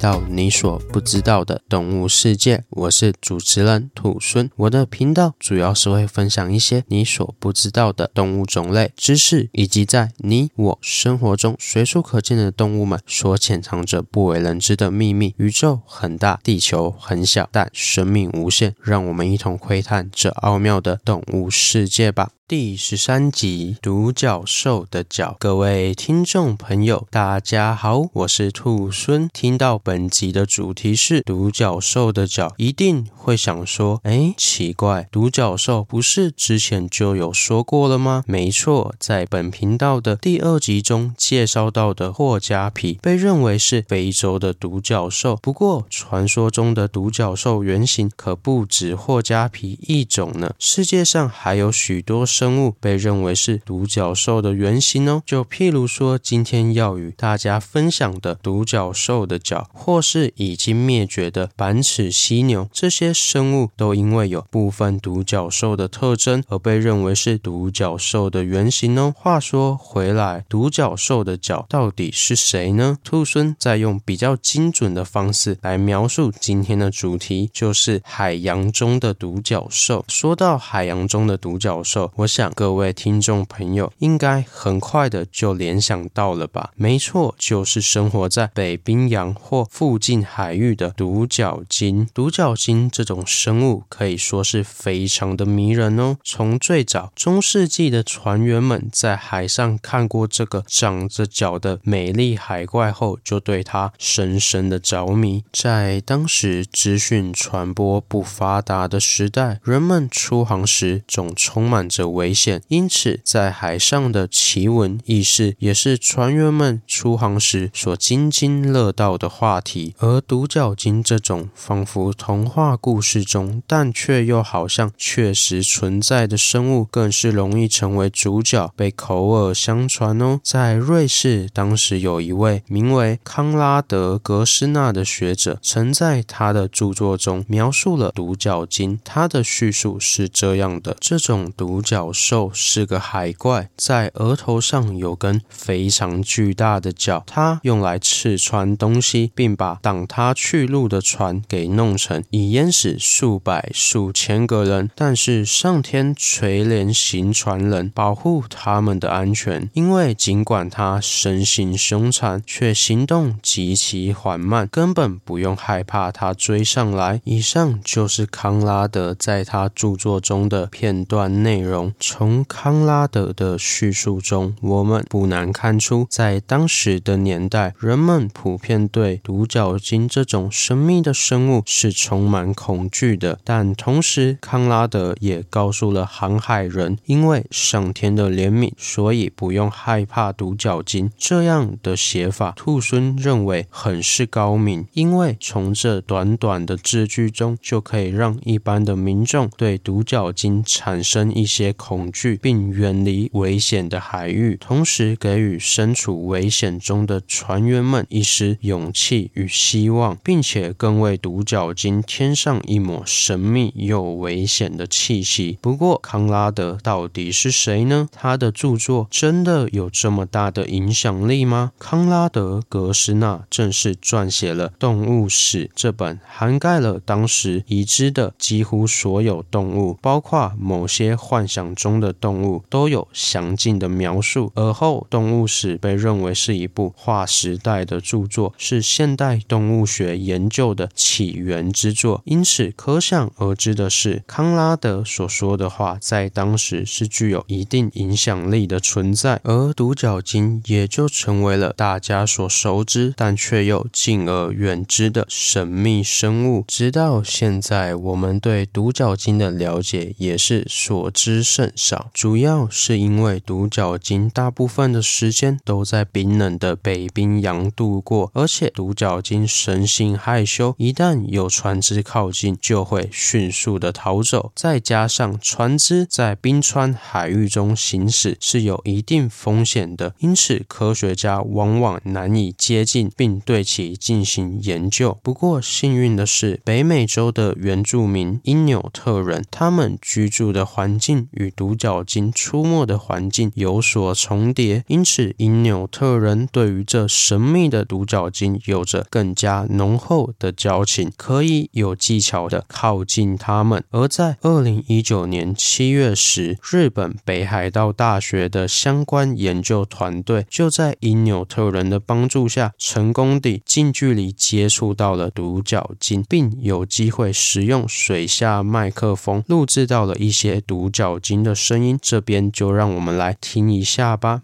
到你所不知道的动物世界，我是主持人土孙。我的频道主要是会分享一些你所不知道的动物种类知识，以及在你我生活中随处可见的动物们所潜藏着不为人知的秘密。宇宙很大，地球很小，但生命无限。让我们一同窥探这奥妙的动物世界吧。第十三集：独角兽的脚。各位听众朋友，大家好，我是兔孙。听到本集的主题是独角兽的脚，一定会想说：哎，奇怪，独角兽不是之前就有说过了吗？没错，在本频道的第二集中介绍到的霍加皮被认为是非洲的独角兽。不过，传说中的独角兽原型可不止霍加皮一种呢。世界上还有许多。生物被认为是独角兽的原型哦，就譬如说，今天要与大家分享的独角兽的脚，或是已经灭绝的板齿犀牛，这些生物都因为有部分独角兽的特征而被认为是独角兽的原型哦。话说回来，独角兽的脚到底是谁呢？兔孙在用比较精准的方式来描述今天的主题，就是海洋中的独角兽。说到海洋中的独角兽，我。想各位听众朋友应该很快的就联想到了吧？没错，就是生活在北冰洋或附近海域的独角鲸。独角鲸这种生物可以说是非常的迷人哦。从最早中世纪的船员们在海上看过这个长着脚的美丽海怪后，就对它深深的着迷。在当时资讯传播不发达的时代，人们出航时总充满着危险，因此在海上的奇闻异事也是船员们出航时所津津乐道的话题。而独角鲸这种仿佛童话故事中，但却又好像确实存在的生物，更是容易成为主角，被口耳相传哦。在瑞士，当时有一位名为康拉德·格斯纳的学者，曾在他的著作中描述了独角鲸。他的叙述是这样的：这种独角兽是个海怪，在额头上有根非常巨大的角，它用来刺穿东西，并把挡它去路的船给弄沉，以淹死数百数千个人。但是上天垂怜行船人，保护他们的安全，因为尽管它身形凶残，却行动极其缓慢，根本不用害怕它追上来。以上就是康拉德在他著作中的片段内容。从康拉德的叙述中，我们不难看出，在当时的年代，人们普遍对独角鲸这种神秘的生物是充满恐惧的。但同时，康拉德也告诉了航海人，因为上天的怜悯，所以不用害怕独角鲸。这样的写法，兔孙认为很是高明，因为从这短短的字句中，就可以让一般的民众对独角鲸产生一些恐。惧，并远离危险的海域，同时给予身处危险中的船员们一丝勇气与希望，并且更为独角鲸添上一抹神秘又危险的气息。不过，康拉德到底是谁呢？他的著作真的有这么大的影响力吗？康拉德·格斯纳正是撰写了《动物史》这本涵盖了当时已知的几乎所有动物，包括某些幻想中的动物都有详尽的描述。而后，《动物史》被认为是一部划时代的著作，是现代动物学研究的起源之作。因此，可想而知的是，康拉德所说的话在当时是具有一定影响力的存在，而独角鲸也就成为了大家所熟知但却又敬而远之的神秘生物。直到现在，我们对独角鲸的了解也是所知甚少，主要是因为独角鲸大部分的时间都在冰冷的北冰洋度过，而且独角鲸生性害羞，一旦有船只靠近，就会迅速的逃走。再加上船只在冰川海域中行驶是有一定风险的，因此科学家往往难以接近并对其进行研究。不过幸运的是，北美洲的原住民因纽特人，他们居住的环境与独角鲸出没的环境有所重叠，因此因纽特人对于这神秘的独角鲸有着更加浓厚的交情，可以有技巧的靠近他们。而在二零一九年七月时，日本北海道大学的相关研究团队就在因纽特人的帮助下，成功地近距离接触到了独角鲸，并有机会使用水下麦克风录制到了一些独角鲸的声音。这边就让我们来听一下吧。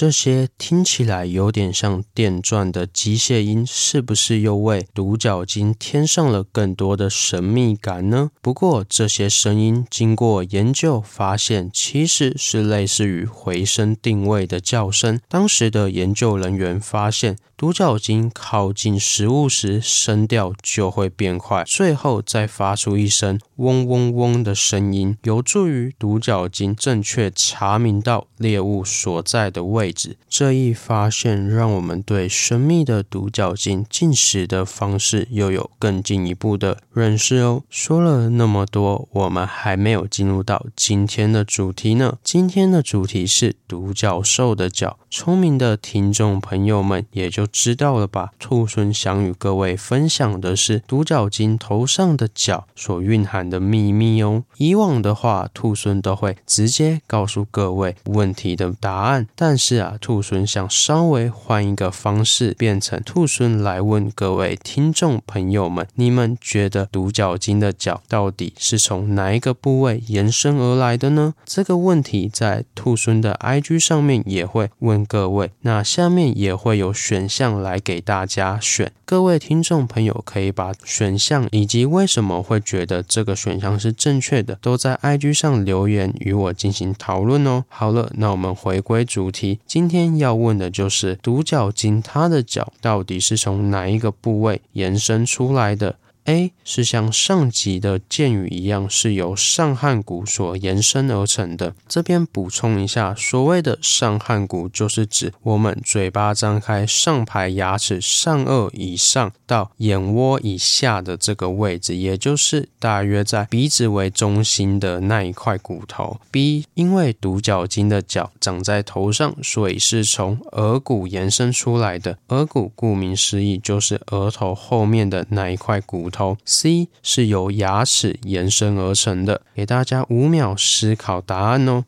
这些听起来有点像电钻的机械音，是不是又为独角鲸添上了更多的神秘感呢？不过，这些声音经过研究发现，其实是类似于回声定位的叫声。当时的研究人员发现，独角鲸靠近食物时，声调就会变快，最后再发出一声嗡嗡嗡的声音，有助于独角鲸正确查明到猎物所在的位置。这一发现让我们对神秘的独角鲸进食的方式又有更进一步的认识哦。说了那么多，我们还没有进入到今天的主题呢。今天的主题是独角兽的角。聪明的听众朋友们也就知道了吧？兔孙想与各位分享的是独角鲸头上的角所蕴含的秘密哦。以往的话，兔孙都会直接告诉各位问题的答案，但是啊，兔孙想稍微换一个方式，变成兔孙来问各位听众朋友们：你们觉得独角鲸的角到底是从哪一个部位延伸而来的呢？这个问题在兔孙的 IG 上面也会问。各位，那下面也会有选项来给大家选。各位听众朋友可以把选项以及为什么会觉得这个选项是正确的，都在 IG 上留言与我进行讨论哦。好了，那我们回归主题，今天要问的就是独角鲸它的角到底是从哪一个部位延伸出来的？A 是像上集的箭语一样，是由上颌骨所延伸而成的。这边补充一下，所谓的上颌骨，就是指我们嘴巴张开上排牙齿上颚以上到眼窝以下的这个位置，也就是大约在鼻子为中心的那一块骨头。B 因为独角鲸的角长在头上，所以是从额骨延伸出来的。额骨顾名思义，就是额头后面的那一块骨头。C 是由牙齿延伸而成的，给大家五秒思考答案哦。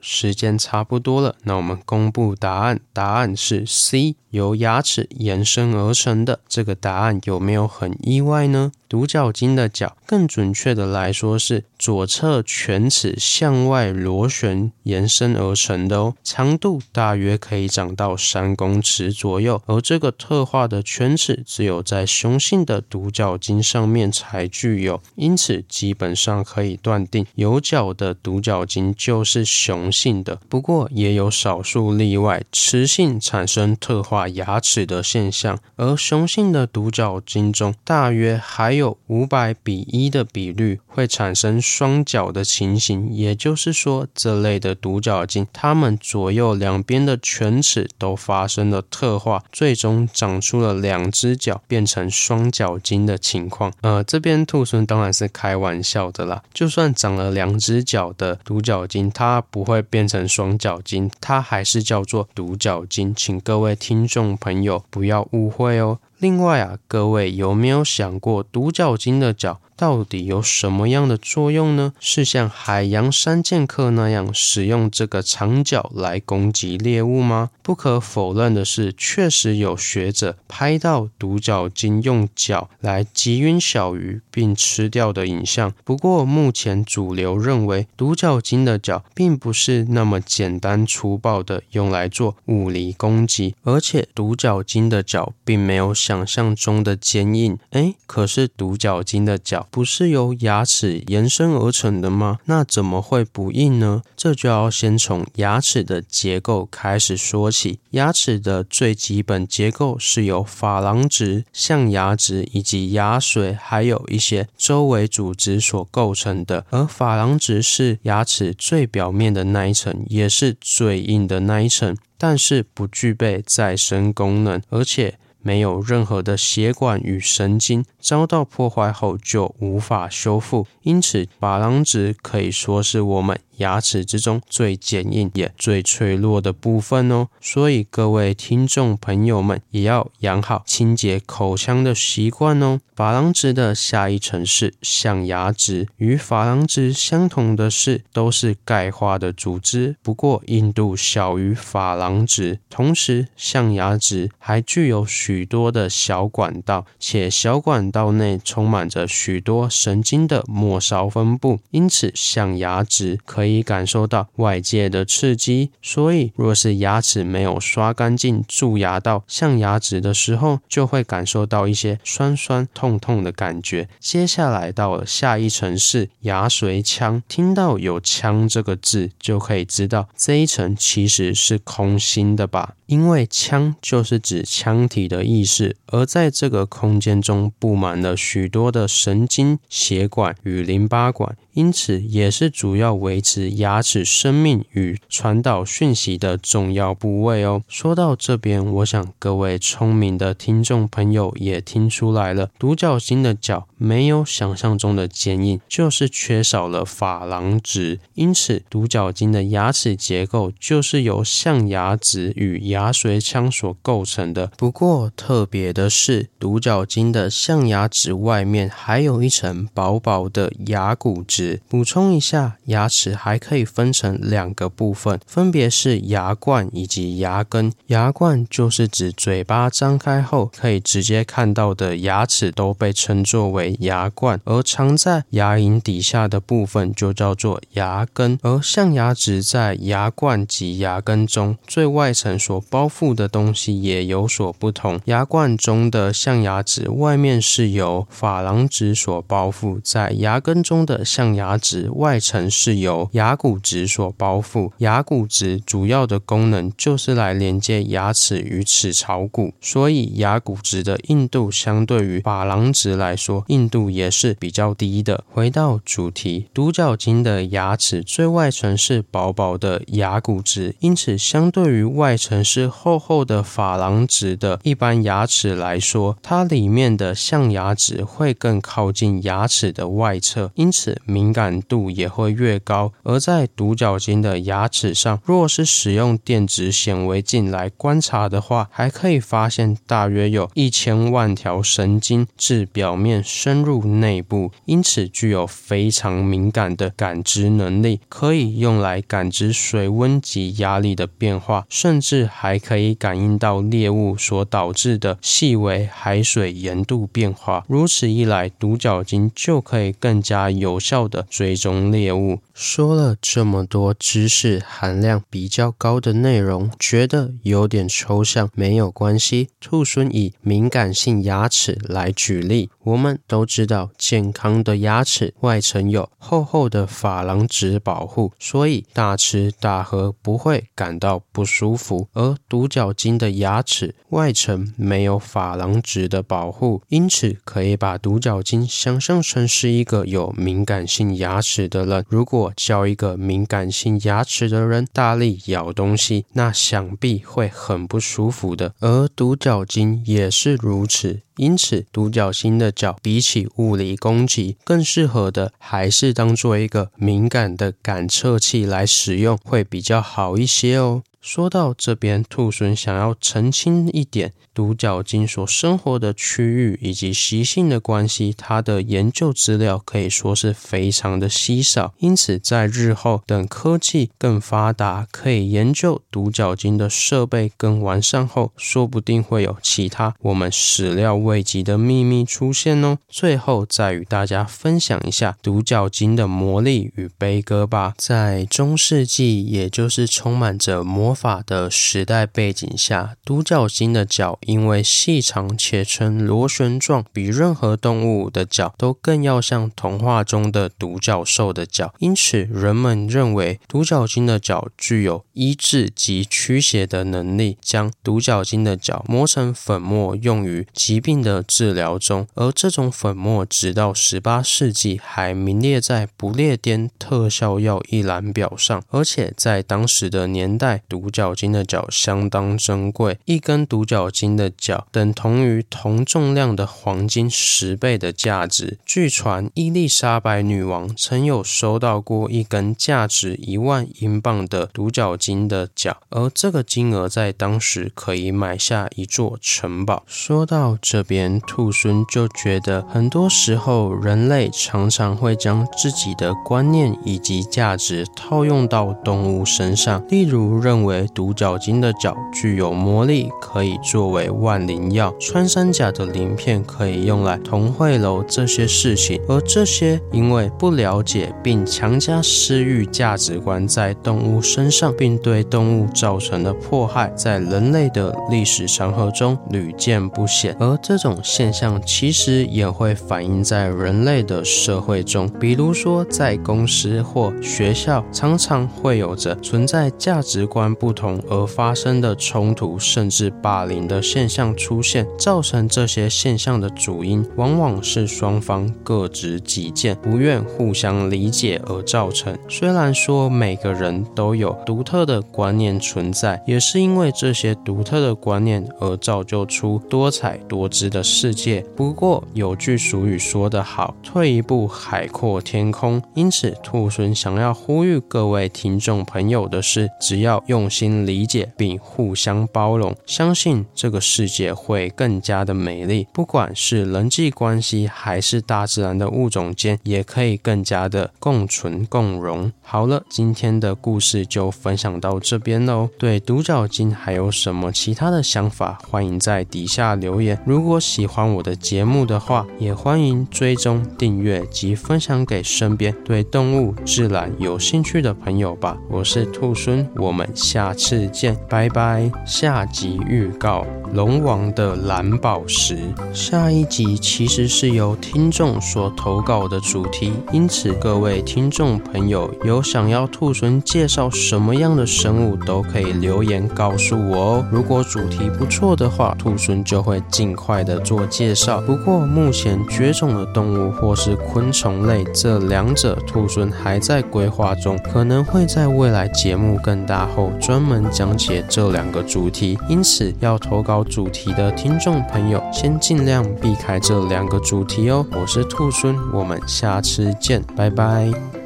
时间差不多了，那我们公布答案，答案是 C，由牙齿延伸而成的。这个答案有没有很意外呢？独角鲸的角，更准确的来说是左侧犬齿向外螺旋延伸而成的哦，长度大约可以长到三公尺左右。而这个特化的犬齿只有在雄性的独角鲸上面才具有，因此基本上可以断定有角的独角鲸就是雄性的。不过也有少数例外，雌性产生特化牙齿的现象，而雄性的独角鲸中大约还有。五百比一的比率会产生双角的情形，也就是说，这类的独角鲸，它们左右两边的犬齿都发生了特化，最终长出了两只脚，变成双角鲸的情况。呃，这边兔孙当然是开玩笑的啦，就算长了两只脚的独角鲸，它不会变成双角鲸，它还是叫做独角鲸，请各位听众朋友不要误会哦。另外啊，各位有没有想过独角鲸的角到底有什么样的作用呢？是像海洋三剑客那样使用这个长角来攻击猎物吗？不可否认的是，确实有学者拍到独角鲸用角来击晕小鱼并吃掉的影像。不过，目前主流认为独角鲸的角并不是那么简单粗暴的用来做物理攻击，而且独角鲸的角并没有想象中的坚硬。诶，可是独角鲸的角。不是由牙齿延伸而成的吗？那怎么会不硬呢？这就要先从牙齿的结构开始说起。牙齿的最基本结构是由珐琅质、象牙质以及牙髓，还有一些周围组织所构成的。而珐琅质是牙齿最表面的那一层，也是最硬的那一层，但是不具备再生功能，而且。没有任何的血管与神经遭到破坏后就无法修复，因此珐琅质可以说是我们。牙齿之中最坚硬也最脆弱的部分哦，所以各位听众朋友们也要养好清洁口腔的习惯哦。珐琅质的下一层是象牙质，与珐琅质相同的是，都是钙化的组织，不过硬度小于珐琅质。同时，象牙质还具有许多的小管道，且小管道内充满着许多神经的末梢分布，因此象牙质可。可以感受到外界的刺激，所以若是牙齿没有刷干净蛀牙到象牙质的时候，就会感受到一些酸酸痛痛的感觉。接下来到了下一层是牙髓腔，听到有“腔”这个字，就可以知道这一层其实是空心的吧。因为腔就是指腔体的意思，而在这个空间中布满了许多的神经、血管与淋巴管，因此也是主要维持牙齿生命与传导讯息的重要部位哦。说到这边，我想各位聪明的听众朋友也听出来了，独角鲸的角没有想象中的坚硬，就是缺少了珐琅质，因此独角鲸的牙齿结构就是由象牙质与牙髓腔所构成的。不过特别的是，独角鲸的象牙质外面还有一层薄薄的牙骨质。补充一下，牙齿还可以分成两个部分，分别是牙冠以及牙根。牙冠就是指嘴巴张开后可以直接看到的牙齿，都被称作为牙冠。而藏在牙龈底下的部分就叫做牙根。而象牙质在牙冠及牙根中最外层所包覆的东西也有所不同。牙冠中的象牙质外面是由珐琅质所包覆，在牙根中的象牙质外层是由牙骨质所包覆。牙骨质主要的功能就是来连接牙齿与齿槽骨，所以牙骨质的硬度相对于珐琅质来说，硬度也是比较低的。回到主题，独角鲸的牙齿最外层是薄薄的牙骨质，因此相对于外层是。厚厚的珐琅质的一般牙齿来说，它里面的象牙质会更靠近牙齿的外侧，因此敏感度也会越高。而在独角鲸的牙齿上，若是使用电子显微镜来观察的话，还可以发现大约有一千万条神经至表面深入内部，因此具有非常敏感的感知能力，可以用来感知水温及压力的变化，甚至。还可以感应到猎物所导致的细微海水盐度变化，如此一来，独角鲸就可以更加有效的追踪猎物。说了这么多知识含量比较高的内容，觉得有点抽象，没有关系。兔猻以敏感性牙齿来举例，我们都知道，健康的牙齿外层有厚厚的珐琅质保护，所以大吃大喝不会感到不舒服。而独角鲸的牙齿外层没有珐琅质的保护，因此可以把独角鲸想象成是一个有敏感性牙齿的人。如果叫一个敏感性牙齿的人大力咬东西，那想必会很不舒服的。而独角鲸也是如此，因此独角鲸的角比起物理攻击，更适合的还是当做一个敏感的感测器来使用，会比较好一些哦。说到这边，兔猻想要澄清一点，独角鲸所生活的区域以及习性的关系，它的研究资料可以说是非常的稀少。因此，在日后等科技更发达，可以研究独角鲸的设备更完善后，说不定会有其他我们始料未及的秘密出现哦。最后再与大家分享一下独角鲸的魔力与悲歌吧。在中世纪，也就是充满着魔法的时代背景下，独角鲸的脚因为细长且呈螺旋状，比任何动物的脚都更要像童话中的独角兽的脚，因此人们认为独角鲸的脚具有医治及驱邪的能力，将独角鲸的脚磨成粉末用于疾病的治疗中，而这种粉末直到十八世纪还名列在不列颠特效药一览表上，而且在当时的年代，独角鲸的脚相当珍贵，一根独角鲸的脚等同于同重量的黄金十倍的价值。据传，伊丽莎白女王曾有收到过一根价值一万英镑的独角鲸的脚，而这个金额在当时可以买下一座城堡。说到这边，兔孙就觉得，很多时候人类常常会将自己的观念以及价值套用到动物身上，例如认为独角鲸的脚具有魔力，可以作为万灵药；穿山甲的鳞片可以用来同汇楼这些事情，而这些因为不了解并强加私欲价值观在动物身上，并对动物造成的迫害，在人类的历史长河中屡见不鲜。而这这种现象其实也会反映在人类的社会中，比如说在公司或学校，常常会有着存在价值观不同而发生的冲突，甚至霸凌的现象出现。造成这些现象的主因，往往是双方各执己见，不愿互相理解而造成。虽然说每个人都有独特的观念存在，也是因为这些独特的观念而造就出多彩多姿的世界。不过有句俗语说得好：“退一步，海阔天空。”因此，兔孙想要呼吁各位听众朋友的是：只要用心理解并互相包容，相信这个世界会更加的美丽。不管是人际关系，还是大自然的物种间，也可以更加的共存共荣。好了，今天的故事就分享到这边喽。对独角鲸还有什么其他的想法？欢迎在底下留言。如果如果喜欢我的节目的话，也欢迎追踪订阅及分享给身边对动物自然有兴趣的朋友吧。我是兔孙，我们下次见，拜拜。下集预告：龙王的蓝宝石。下一集其实是由听众所投稿的主题，因此各位听众朋友有想要兔孙介绍什么样的生物，都可以留言告诉我哦。如果主题不错的话，兔孙就会尽快的做介绍。不过目前绝种的动物或是昆虫类这两者，兔孙还在规划中，可能会在未来节目更大后专门讲解这两个主题。因此要投稿主题的听众朋友，先尽量避开这两个主题哦。我是兔孙，我们下次见，拜拜。